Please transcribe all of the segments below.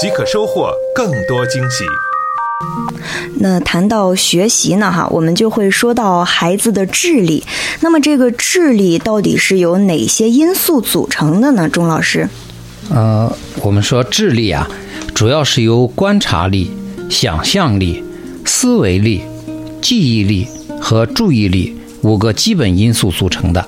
即可收获更多惊喜。那谈到学习呢，哈，我们就会说到孩子的智力。那么这个智力到底是由哪些因素组成的呢？钟老师，呃，我们说智力啊，主要是由观察力、想象力、思维力、记忆力和注意力五个基本因素组成的。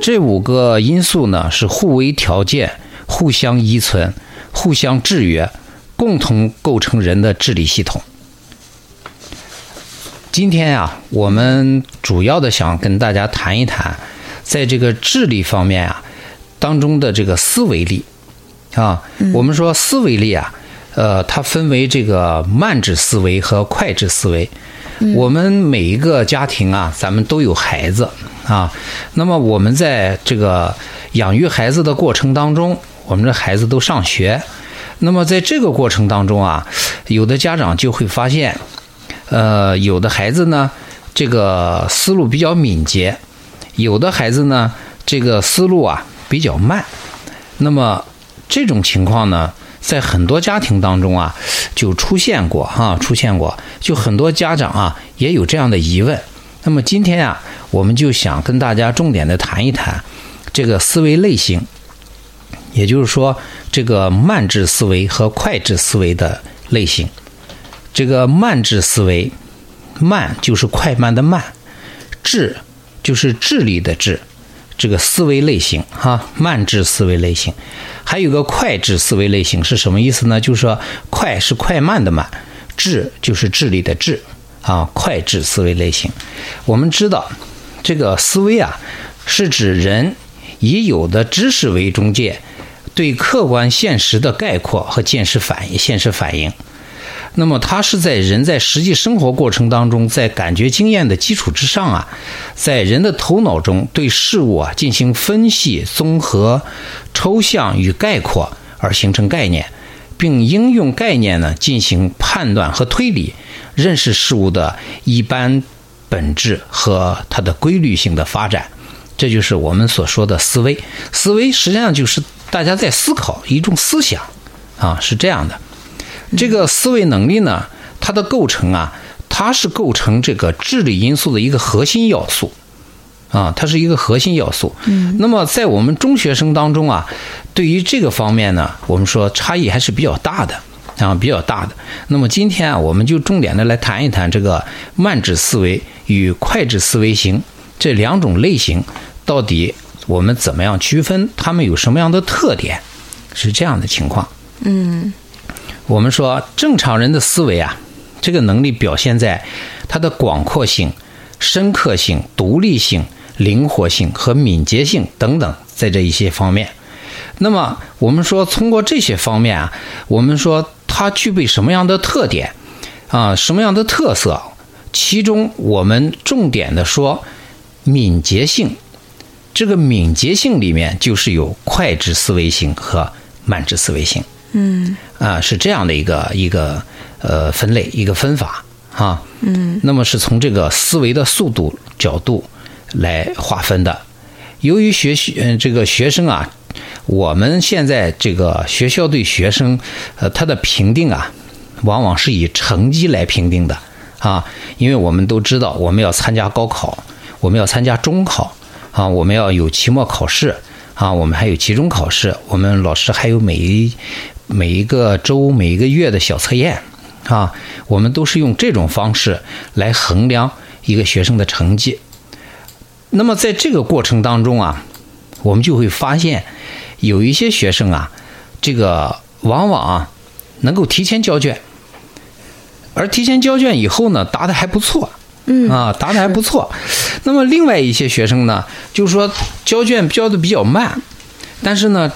这五个因素呢，是互为条件、互相依存、互相制约，共同构成人的智力系统。今天啊，我们主要的想跟大家谈一谈，在这个智力方面啊当中的这个思维力啊。我们说思维力啊，呃，它分为这个慢智思维和快智思维。我们每一个家庭啊，咱们都有孩子啊。那么我们在这个养育孩子的过程当中，我们的孩子都上学。那么在这个过程当中啊，有的家长就会发现。呃，有的孩子呢，这个思路比较敏捷；有的孩子呢，这个思路啊比较慢。那么这种情况呢，在很多家庭当中啊就出现过哈，出现过。就很多家长啊也有这样的疑问。那么今天啊，我们就想跟大家重点的谈一谈这个思维类型，也就是说，这个慢智思维和快智思维的类型。这个慢智思维，慢就是快慢的慢，智就是智力的智，这个思维类型哈，慢智思维类型，还有个快智思维类型是什么意思呢？就是说快是快慢的慢，智就是智力的智啊，快智思维类型。我们知道，这个思维啊，是指人以有的知识为中介，对客观现实的概括和见识反应、现实反应。那么，它是在人在实际生活过程当中，在感觉经验的基础之上啊，在人的头脑中对事物啊进行分析、综合、抽象与概括，而形成概念，并应用概念呢进行判断和推理，认识事物的一般本质和它的规律性的发展。这就是我们所说的思维。思维实际上就是大家在思考一种思想啊，是这样的。这个思维能力呢，它的构成啊，它是构成这个智力因素的一个核心要素，啊，它是一个核心要素。嗯。那么在我们中学生当中啊，对于这个方面呢，我们说差异还是比较大的啊，比较大的。那么今天啊，我们就重点的来谈一谈这个慢智思维与快智思维型这两种类型，到底我们怎么样区分？它们有什么样的特点？是这样的情况。嗯。我们说，正常人的思维啊，这个能力表现在它的广阔性、深刻性、独立性、灵活性和敏捷性等等，在这一些方面。那么，我们说通过这些方面啊，我们说它具备什么样的特点啊？什么样的特色？其中我们重点的说敏捷性。这个敏捷性里面就是有快智思维型和慢智思维型。嗯啊，是这样的一个一个呃分类一个分法啊。嗯，那么是从这个思维的速度角度来划分的。由于学习嗯这个学生啊，我们现在这个学校对学生呃他的评定啊，往往是以成绩来评定的啊。因为我们都知道，我们要参加高考，我们要参加中考啊，我们要有期末考试啊，我们还有期中考试，我们老师还有每一。每一个周、每一个月的小测验，啊，我们都是用这种方式来衡量一个学生的成绩。那么在这个过程当中啊，我们就会发现，有一些学生啊，这个往往啊能够提前交卷，而提前交卷以后呢，答的还不错，嗯啊，答的还不错。那么另外一些学生呢，就是说交卷交的比较慢，但是呢，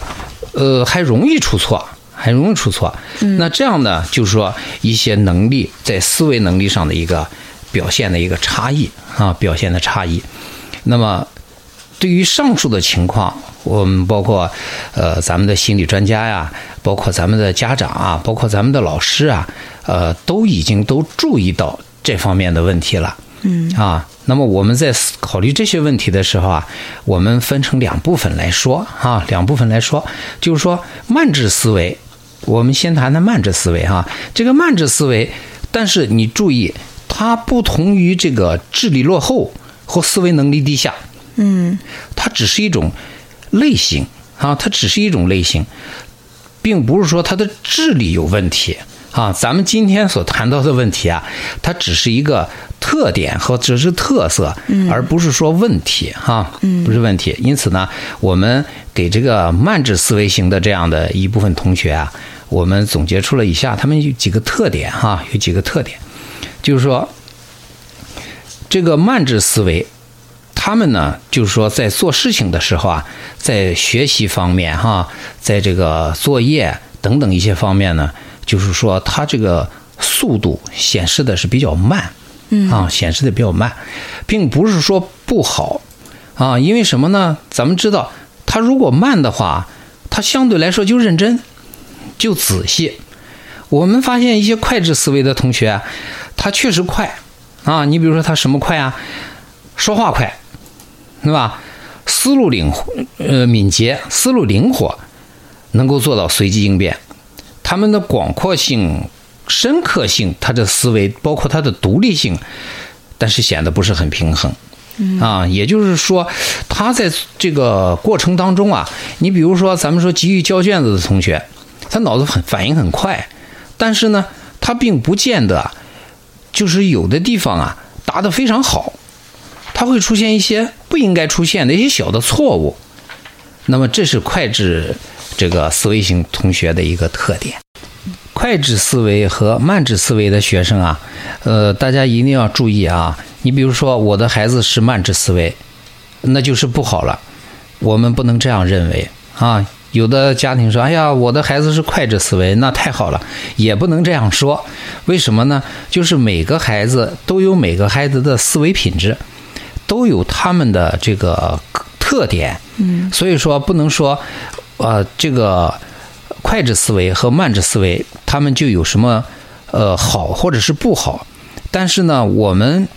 呃，还容易出错。很容易出错。那这样呢，就是说一些能力在思维能力上的一个表现的一个差异啊，表现的差异。那么对于上述的情况，我们包括呃咱们的心理专家呀，包括咱们的家长啊，包括咱们的老师啊，呃都已经都注意到这方面的问题了。嗯啊，那么我们在考虑这些问题的时候啊，我们分成两部分来说啊，两部分来说，就是说慢智思维，我们先谈谈慢智思维哈。这个慢智思维，但是你注意，它不同于这个智力落后或思维能力低下，嗯它只是一种类型啊，它只是一种类型，并不是说它的智力有问题啊。咱们今天所谈到的问题啊，它只是一个特点和只是特色，而不是说问题哈，不是问题。因此呢，我们给这个慢智思维型的这样的一部分同学啊，我们总结出了以下他们有几个特点哈，有几个特点，就是说这个慢智思维。他们呢，就是说，在做事情的时候啊，在学习方面哈，在这个作业等等一些方面呢，就是说，它这个速度显示的是比较慢，嗯啊，显示的比较慢，并不是说不好啊，因为什么呢？咱们知道，它如果慢的话，它相对来说就认真，就仔细。我们发现一些快智思维的同学啊，他确实快啊，你比如说他什么快啊？说话快。对吧？思路灵活，呃，敏捷，思路灵活，能够做到随机应变。他们的广阔性、深刻性，他的思维包括他的独立性，但是显得不是很平衡。啊，也就是说，他在这个过程当中啊，你比如说，咱们说急于交卷子的同学，他脑子很反应很快，但是呢，他并不见得就是有的地方啊答得非常好。他会出现一些不应该出现的一些小的错误，那么这是快智这个思维型同学的一个特点。快智思维和慢智思维的学生啊，呃，大家一定要注意啊。你比如说，我的孩子是慢智思维，那就是不好了。我们不能这样认为啊。有的家庭说：“哎呀，我的孩子是快智思维，那太好了。”也不能这样说。为什么呢？就是每个孩子都有每个孩子的思维品质。都有他们的这个特点，嗯，所以说不能说，呃，这个快智思维和慢智思维，他们就有什么呃好或者是不好。但是呢，我们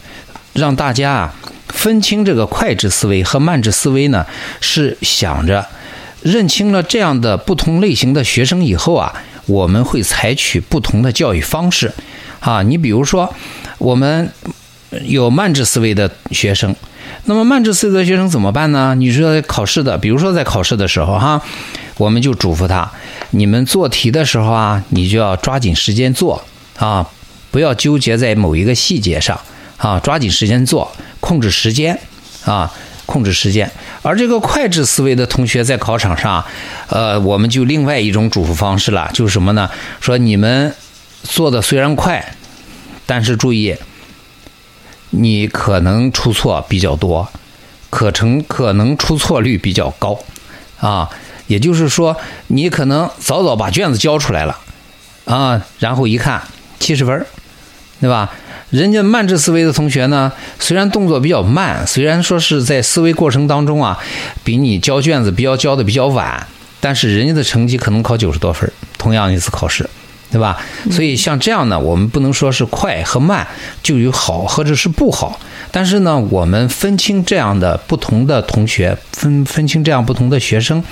让大家啊分清这个快智思维和慢智思维呢，是想着认清了这样的不同类型的学生以后啊，我们会采取不同的教育方式啊。你比如说我们。有慢智思维的学生，那么慢智思维的学生怎么办呢？你说考试的，比如说在考试的时候哈，我们就嘱咐他：你们做题的时候啊，你就要抓紧时间做啊，不要纠结在某一个细节上啊，抓紧时间做，控制时间啊，控制时间。而这个快智思维的同学在考场上，呃，我们就另外一种嘱咐方式了，就是什么呢？说你们做的虽然快，但是注意。你可能出错比较多，可成可能出错率比较高，啊，也就是说，你可能早早把卷子交出来了，啊，然后一看七十分，对吧？人家慢智思维的同学呢，虽然动作比较慢，虽然说是在思维过程当中啊，比你交卷子比较交的比较晚，但是人家的成绩可能考九十多分，同样一次考试。对吧？所以像这样呢，我们不能说是快和慢就有好或者是不好。但是呢，我们分清这样的不同的同学，分分清这样不同的学生，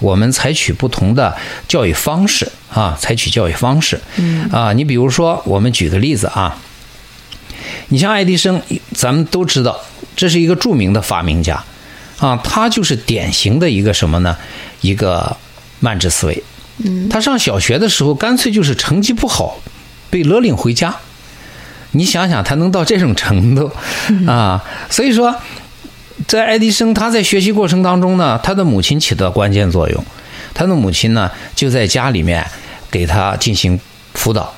我们采取不同的教育方式啊，采取教育方式。嗯啊，你比如说，我们举个例子啊，你像爱迪生，咱们都知道这是一个著名的发明家啊，他就是典型的一个什么呢？一个慢智思维。他上小学的时候，干脆就是成绩不好，被勒令回家。你想想，他能到这种程度啊？所以说，在爱迪生他在学习过程当中呢，他的母亲起到关键作用。他的母亲呢，就在家里面给他进行辅导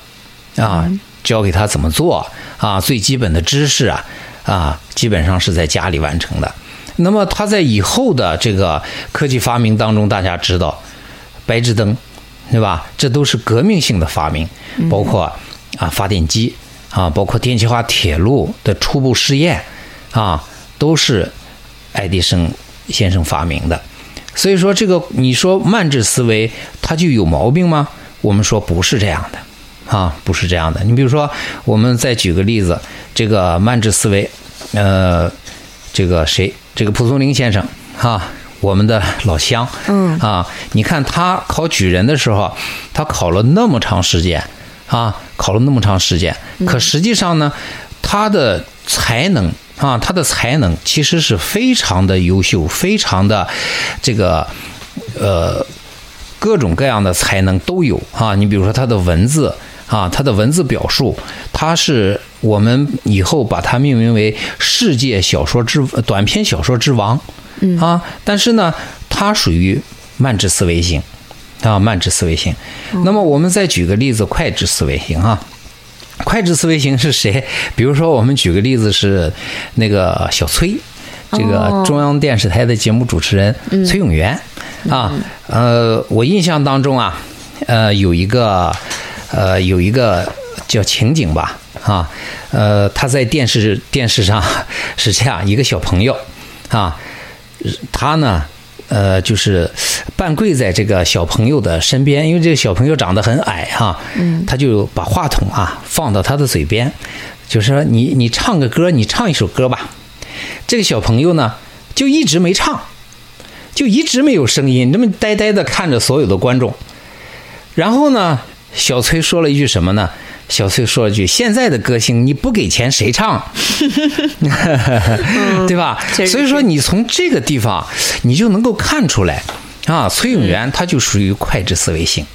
啊，教给他怎么做啊，最基本的知识啊啊，基本上是在家里完成的。那么他在以后的这个科技发明当中，大家知道白炽灯。对吧？这都是革命性的发明，包括啊发电机啊，包括电气化铁路的初步试验啊，都是爱迪生先生发明的。所以说，这个你说慢智思维它就有毛病吗？我们说不是这样的。啊，不是这样的。你比如说，我们再举个例子，这个慢智思维，呃，这个谁，这个蒲松龄先生，哈，我们的老乡，嗯，啊，你看他考举人的时候，他考了那么长时间，啊，考了那么长时间，可实际上呢，他的才能啊，他的才能其实是非常的优秀，非常的这个，呃，各种各样的才能都有啊。你比如说他的文字。啊，他的文字表述，他是我们以后把它命名为世界小说之短篇小说之王，嗯啊，但是呢，他属于慢智思维型，啊，慢智思维型。那么我们再举个例子，快智思维型啊，快智思维型是谁？比如说，我们举个例子是那个小崔，这个中央电视台的节目主持人崔永元啊，呃，我印象当中啊，呃，有一个。呃，有一个叫情景吧，啊，呃，他在电视电视上是这样一个小朋友，啊，他呢，呃，就是半跪在这个小朋友的身边，因为这个小朋友长得很矮哈，嗯，他就把话筒啊放到他的嘴边，就说你你唱个歌，你唱一首歌吧。这个小朋友呢，就一直没唱，就一直没有声音，那么呆呆的看着所有的观众，然后呢。小崔说了一句什么呢？小崔说了句：“现在的歌星你不给钱谁唱？对吧？”所以说你从这个地方你就能够看出来啊，崔永元他就属于快智思维型，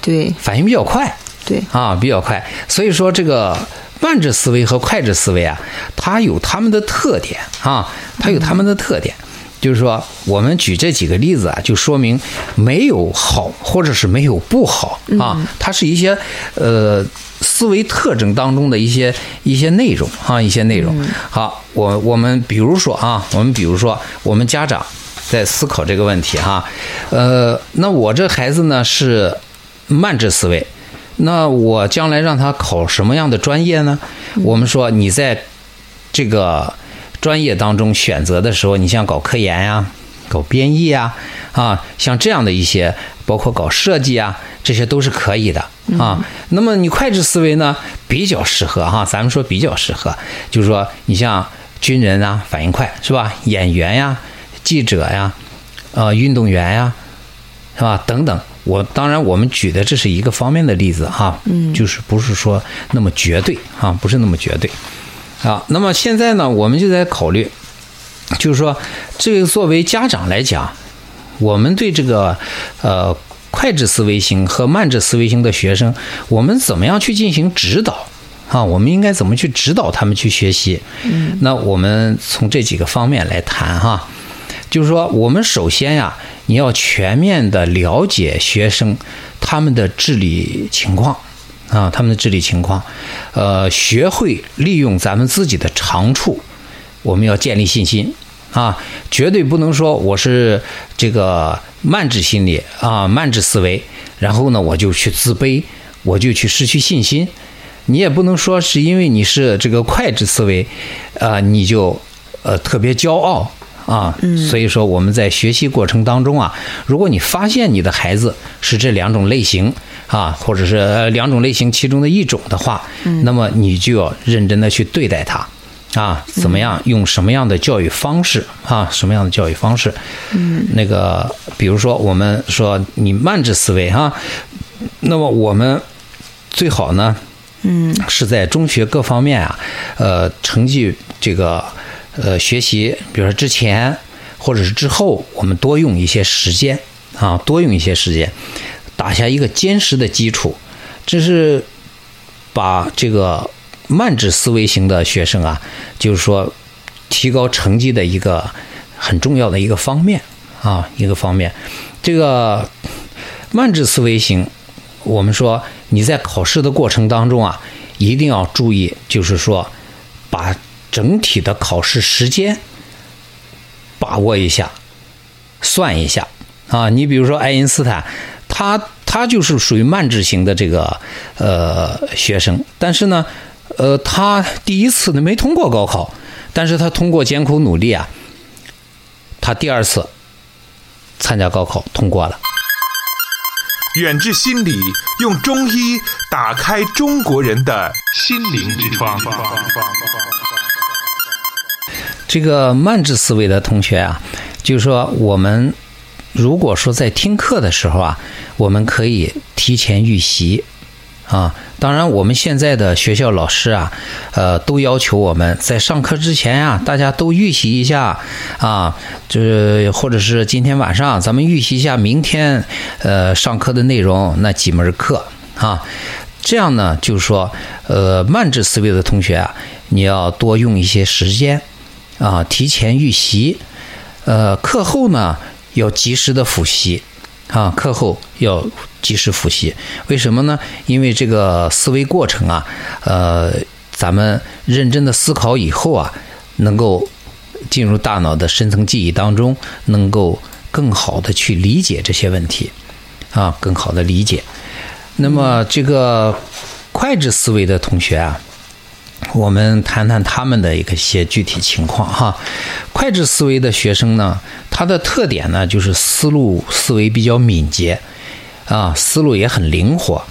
对，反应比较快，对啊，比较快。所以说这个慢智思维和快智思维啊，它有他们的特点啊，它有他们的特点。就是说，我们举这几个例子啊，就说明没有好，或者是没有不好啊，它是一些呃思维特征当中的一些一些内容啊，一些内容。好，我我们比如说啊，我们比如说，我们家长在思考这个问题哈，呃，那我这孩子呢是慢智思维，那我将来让他考什么样的专业呢？我们说你在这个。专业当中选择的时候，你像搞科研呀、搞编译呀，啊，像这样的一些，包括搞设计啊，这些都是可以的啊。那么你快智思维呢，比较适合哈，咱们说比较适合，就是说你像军人啊，反应快是吧？演员呀、记者呀、呃，运动员呀，是吧？等等。我当然我们举的这是一个方面的例子哈，嗯，就是不是说那么绝对啊，不是那么绝对。啊，那么现在呢，我们就在考虑，就是说，这个作为家长来讲，我们对这个呃快智思维型和慢智思维型的学生，我们怎么样去进行指导啊？我们应该怎么去指导他们去学习？嗯，那我们从这几个方面来谈哈，就是说，我们首先呀，你要全面的了解学生他们的智力情况。啊，他们的智力情况，呃，学会利用咱们自己的长处，我们要建立信心啊，绝对不能说我是这个慢智心理啊，慢智思维，然后呢，我就去自卑，我就去失去信心。你也不能说是因为你是这个快智思维，啊，你就呃特别骄傲啊。所以说我们在学习过程当中啊，如果你发现你的孩子是这两种类型。啊，或者是两种类型其中的一种的话，那么你就要认真的去对待它，啊，怎么样用什么样的教育方式啊？什么样的教育方式？嗯，那个，比如说我们说你慢智思维哈，那么我们最好呢，嗯，是在中学各方面啊，呃，成绩这个呃学习，比如说之前或者是之后，我们多用一些时间啊，多用一些时间。打下一个坚实的基础，这是把这个慢智思维型的学生啊，就是说提高成绩的一个很重要的一个方面啊，一个方面。这个慢智思维型，我们说你在考试的过程当中啊，一定要注意，就是说把整体的考试时间把握一下，算一下啊。你比如说爱因斯坦。他他就是属于慢智型的这个呃学生，但是呢，呃，他第一次呢没通过高考，但是他通过艰苦努力啊，他第二次参加高考通过了。远志心理用中医打开中国人的心灵之窗。这个慢智思维的同学啊，就是说我们如果说在听课的时候啊，我们可以提前预习啊。当然，我们现在的学校老师啊，呃，都要求我们在上课之前呀，大家都预习一下啊，就是或者是今天晚上咱们预习一下明天呃上课的内容那几门课啊。这样呢，就是说呃慢智思维的同学啊，你要多用一些时间。啊，提前预习，呃，课后呢要及时的复习，啊，课后要及时复习。为什么呢？因为这个思维过程啊，呃，咱们认真的思考以后啊，能够进入大脑的深层记忆当中，能够更好的去理解这些问题，啊，更好的理解。那么这个快质思维的同学啊。我们谈谈他们的一个些具体情况哈。快质思维的学生呢，他的特点呢就是思路思维比较敏捷，啊，思路也很灵活。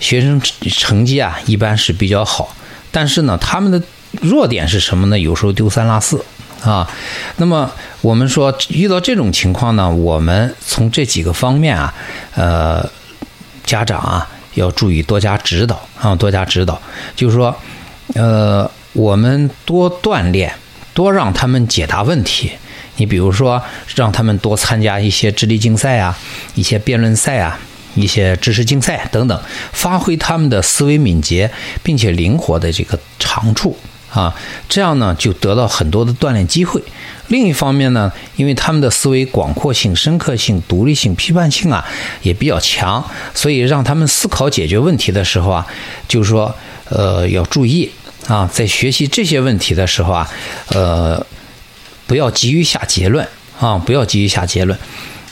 学生成绩啊一般是比较好，但是呢，他们的弱点是什么呢？有时候丢三落四啊。那么我们说遇到这种情况呢，我们从这几个方面啊，呃，家长啊要注意多加指导啊，多加指导，就是说。呃，我们多锻炼，多让他们解答问题。你比如说，让他们多参加一些智力竞赛啊，一些辩论赛啊，一些知识竞赛等等，发挥他们的思维敏捷并且灵活的这个长处啊。这样呢，就得到很多的锻炼机会。另一方面呢，因为他们的思维广阔性、深刻性、独立性、批判性啊也比较强，所以让他们思考解决问题的时候啊，就是说。呃，要注意啊，在学习这些问题的时候啊，呃，不要急于下结论啊，不要急于下结论。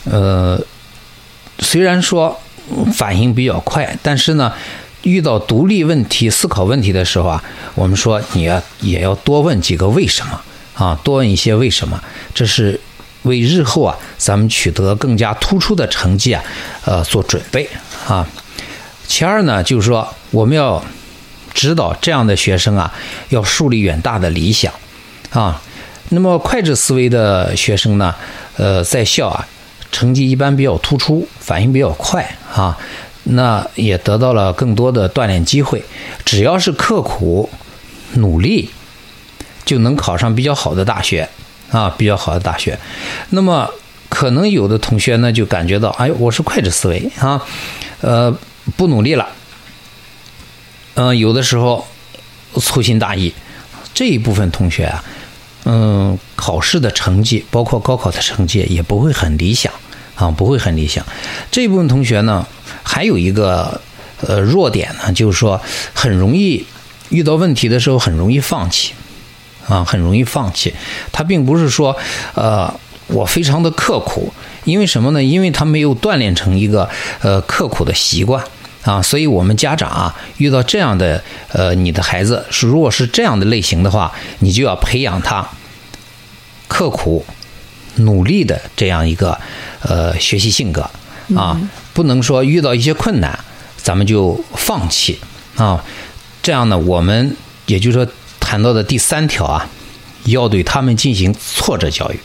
呃，虽然说反应比较快，但是呢，遇到独立问题、思考问题的时候啊，我们说你要也要多问几个为什么啊，多问一些为什么，这是为日后啊咱们取得更加突出的成绩啊，呃，做准备啊。其二呢，就是说我们要。指导这样的学生啊，要树立远大的理想，啊，那么快智思维的学生呢，呃，在校啊，成绩一般比较突出，反应比较快啊，那也得到了更多的锻炼机会。只要是刻苦努力，就能考上比较好的大学啊，比较好的大学。那么可能有的同学呢，就感觉到，哎，我是快智思维啊，呃，不努力了。嗯，有的时候粗心大意，这一部分同学啊，嗯，考试的成绩，包括高考的成绩也不会很理想啊，不会很理想。这一部分同学呢，还有一个呃弱点呢，就是说很容易遇到问题的时候很容易放弃啊，很容易放弃。他并不是说呃我非常的刻苦，因为什么呢？因为他没有锻炼成一个呃刻苦的习惯。啊，所以我们家长啊，遇到这样的呃，你的孩子是如果是这样的类型的话，你就要培养他刻苦、努力的这样一个呃学习性格啊，不能说遇到一些困难咱们就放弃啊。这样呢，我们也就是说谈到的第三条啊，要对他们进行挫折教育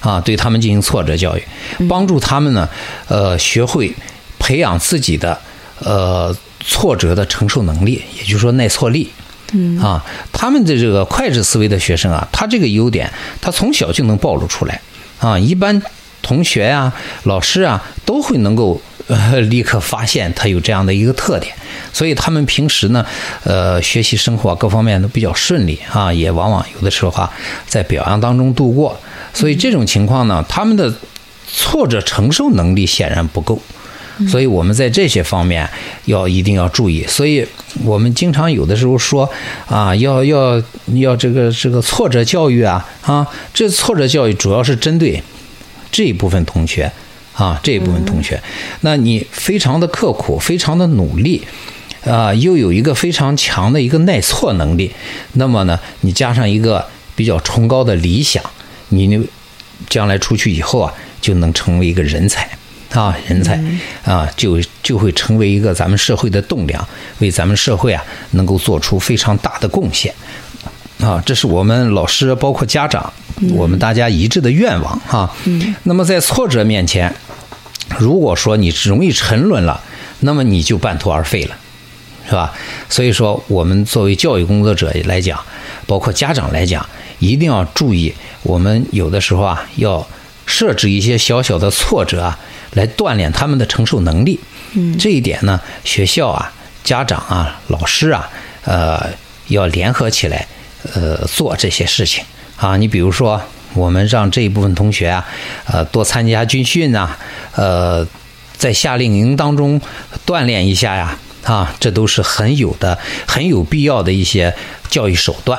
啊，对他们进行挫折教育，帮助他们呢呃学会培养自己的。呃，挫折的承受能力，也就是说耐挫力，嗯啊，他们的这个快智思维的学生啊，他这个优点，他从小就能暴露出来啊。一般同学啊、老师啊，都会能够呃立刻发现他有这样的一个特点，所以他们平时呢，呃，学习生活各方面都比较顺利啊，也往往有的时候啊，在表扬当中度过。所以这种情况呢，他们的挫折承受能力显然不够。所以我们在这些方面要一定要注意。所以我们经常有的时候说啊，要要要这个这个挫折教育啊啊，这挫折教育主要是针对这一部分同学啊，这一部分同学，那你非常的刻苦，非常的努力，啊，又有一个非常强的一个耐挫能力，那么呢，你加上一个比较崇高的理想，你将来出去以后啊，就能成为一个人才。啊，人才啊，就就会成为一个咱们社会的栋梁，为咱们社会啊能够做出非常大的贡献。啊，这是我们老师包括家长，我们大家一致的愿望哈。那么在挫折面前，如果说你容易沉沦了，那么你就半途而废了，是吧？所以说，我们作为教育工作者来讲，包括家长来讲，一定要注意，我们有的时候啊要设置一些小小的挫折啊。来锻炼他们的承受能力，嗯，这一点呢，学校啊、家长啊、老师啊，呃，要联合起来，呃，做这些事情啊。你比如说，我们让这一部分同学啊，呃，多参加军训呐，呃，在夏令营当中锻炼一下呀，啊，这都是很有的、很有必要的一些教育手段。